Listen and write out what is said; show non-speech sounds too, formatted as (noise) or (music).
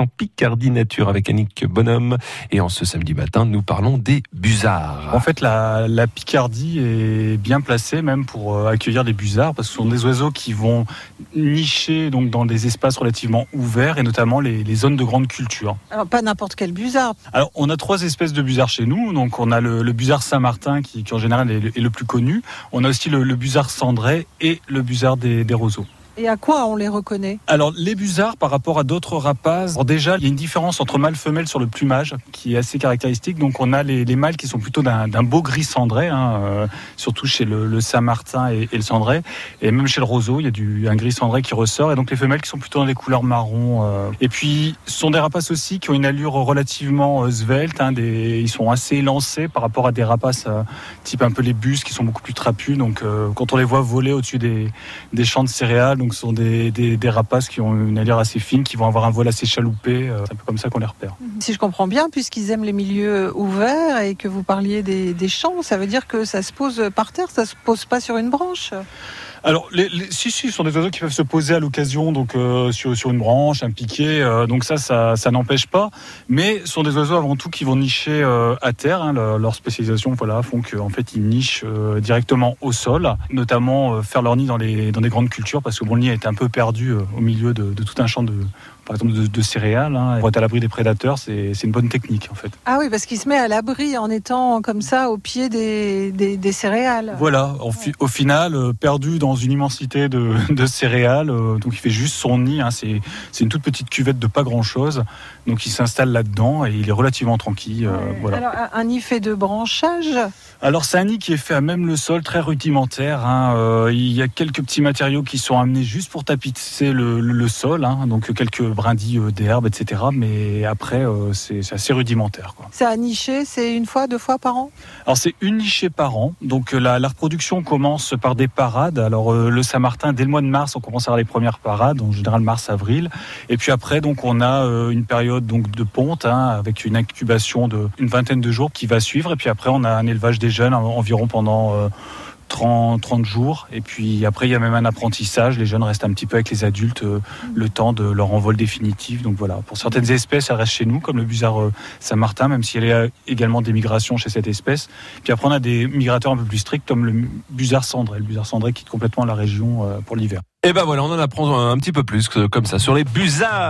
instant Picardie Nature avec Annick Bonhomme. Et en ce samedi matin, nous parlons des busards. En fait, la, la Picardie est bien placée même pour euh, accueillir des busards parce que ce sont des oiseaux qui vont nicher donc dans des espaces relativement ouverts et notamment les, les zones de grande culture. Alors, pas n'importe quel busard. Alors, on a trois espèces de busards chez nous. Donc, on a le, le busard Saint-Martin qui, qui, en général est le, est le, plus connu. On a aussi le, le busard cendré et le busard des, des roseaux. Et à quoi on les reconnaît Alors les busards par rapport à d'autres rapaces, déjà il y a une différence entre mâle femelle sur le plumage qui est assez caractéristique. Donc on a les, les mâles qui sont plutôt d'un beau gris cendré, hein, euh, surtout chez le, Saint-Martin et, le cendré, et même chez le roseau il y a du, un gris cendré qui ressort. Et donc les femelles qui sont plutôt dans les couleurs marron. Euh. Et puis ce sont des rapaces aussi qui ont une allure relativement euh, svelte. Hein, ils sont assez élancés par rapport à des rapaces type un peu les bus qui sont beaucoup plus trapus. Donc quand on les voit voler au-dessus des, des champs de céréales, donc ce sont des, rapaces qui ont une allure assez fine, qui vont avoir un vol assez chaloupé. Euh, c'est un peu comme ça qu'on les repère. Si je comprends bien, puisqu'ils aiment les milieux ouverts et que vous parliez des, des, champs, ça veut dire que ça se pose par terre, ça se pose pas sur une branche? Alors, les, les, si, si, ce sont des oiseaux qui peuvent se poser à l'occasion, donc euh, sur, sur, une branche, un piquet, euh, donc ça, ça, ça n'empêche pas. Mais ce sont des oiseaux avant tout qui vont nicher euh, à terre. Hein, leur, leur, spécialisation, voilà, font qu'en fait, ils nichent directement au sol, notamment faire leur nid dans les dans des grandes cultures, parce que bon, le nid est un peu perdu au milieu de, de, tout un champ de par exemple de, de céréales, hein, pour être à l'abri des prédateurs, c'est une bonne technique en fait. Ah oui, parce qu'il se met à l'abri en étant comme ça au pied des, des, des céréales. Voilà, au, fi au final, perdu dans une immensité de, (laughs) de céréales, euh, donc il fait juste son nid, hein, c'est une toute petite cuvette de pas grand chose, donc il s'installe là-dedans et il est relativement tranquille. Euh, voilà. Alors un nid fait de branchage alors c'est un nid qui est fait à même le sol, très rudimentaire. Hein. Euh, il y a quelques petits matériaux qui sont amenés juste pour tapisser le, le, le sol, hein. donc quelques brindilles d'herbe, etc. Mais après, euh, c'est assez rudimentaire. C'est à nicher, c'est une fois, deux fois par an? Alors c'est une nichée par an. Donc la, la, reproduction commence par des parades. Alors euh, le Saint-Martin, dès le mois de mars, on commence à avoir les premières parades, en général mars-avril. Et puis après, donc on a euh, une période donc de ponte hein, avec une incubation de une vingtaine de jours qui va suivre. Et puis après, on a un élevage des jeunes environ pendant euh, 30, 30 jours. Et puis après, il y a même un apprentissage. Les jeunes restent un petit peu avec les adultes euh, le temps de leur envol définitif. Donc voilà, pour certaines espèces, elles restent chez nous, comme le busard euh, Saint-Martin, même s'il y a également des migrations chez cette espèce. Puis après, on a des migrateurs un peu plus stricts, comme le busard cendré. Le busard cendré quitte complètement la région euh, pour l'hiver. Et ben voilà, on en apprend un petit peu plus comme ça sur les busards.